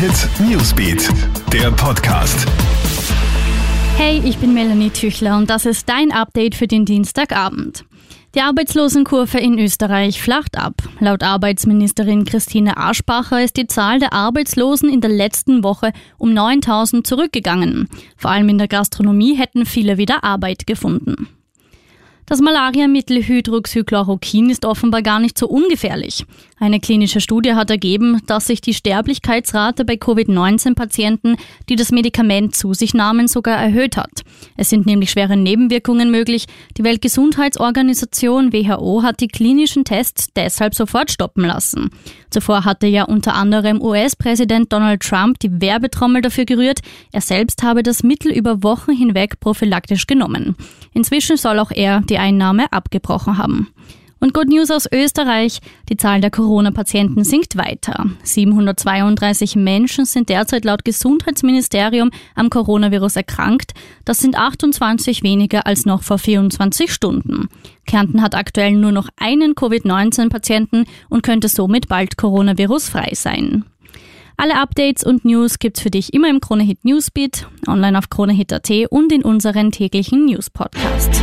Hit Newsbeat, der Podcast. Hey, ich bin Melanie Tüchler und das ist dein Update für den Dienstagabend. Die Arbeitslosenkurve in Österreich flacht ab. Laut Arbeitsministerin Christine Aschbacher ist die Zahl der Arbeitslosen in der letzten Woche um 9000 zurückgegangen. Vor allem in der Gastronomie hätten viele wieder Arbeit gefunden. Das Malariamittel Hydroxychloroquin ist offenbar gar nicht so ungefährlich. Eine klinische Studie hat ergeben, dass sich die Sterblichkeitsrate bei Covid-19-Patienten, die das Medikament zu sich nahmen, sogar erhöht hat. Es sind nämlich schwere Nebenwirkungen möglich. Die Weltgesundheitsorganisation WHO hat die klinischen Tests deshalb sofort stoppen lassen. Zuvor hatte ja unter anderem US-Präsident Donald Trump die Werbetrommel dafür gerührt, er selbst habe das Mittel über Wochen hinweg prophylaktisch genommen. Inzwischen soll auch er die Einnahme abgebrochen haben. Und Good News aus Österreich. Die Zahl der Corona-Patienten sinkt weiter. 732 Menschen sind derzeit laut Gesundheitsministerium am Coronavirus erkrankt. Das sind 28 weniger als noch vor 24 Stunden. Kärnten hat aktuell nur noch einen Covid-19-Patienten und könnte somit bald Coronavirus-frei sein. Alle Updates und News gibt's für dich immer im Kronehit Newsbeat, online auf kronehit.at und in unseren täglichen News-Podcasts.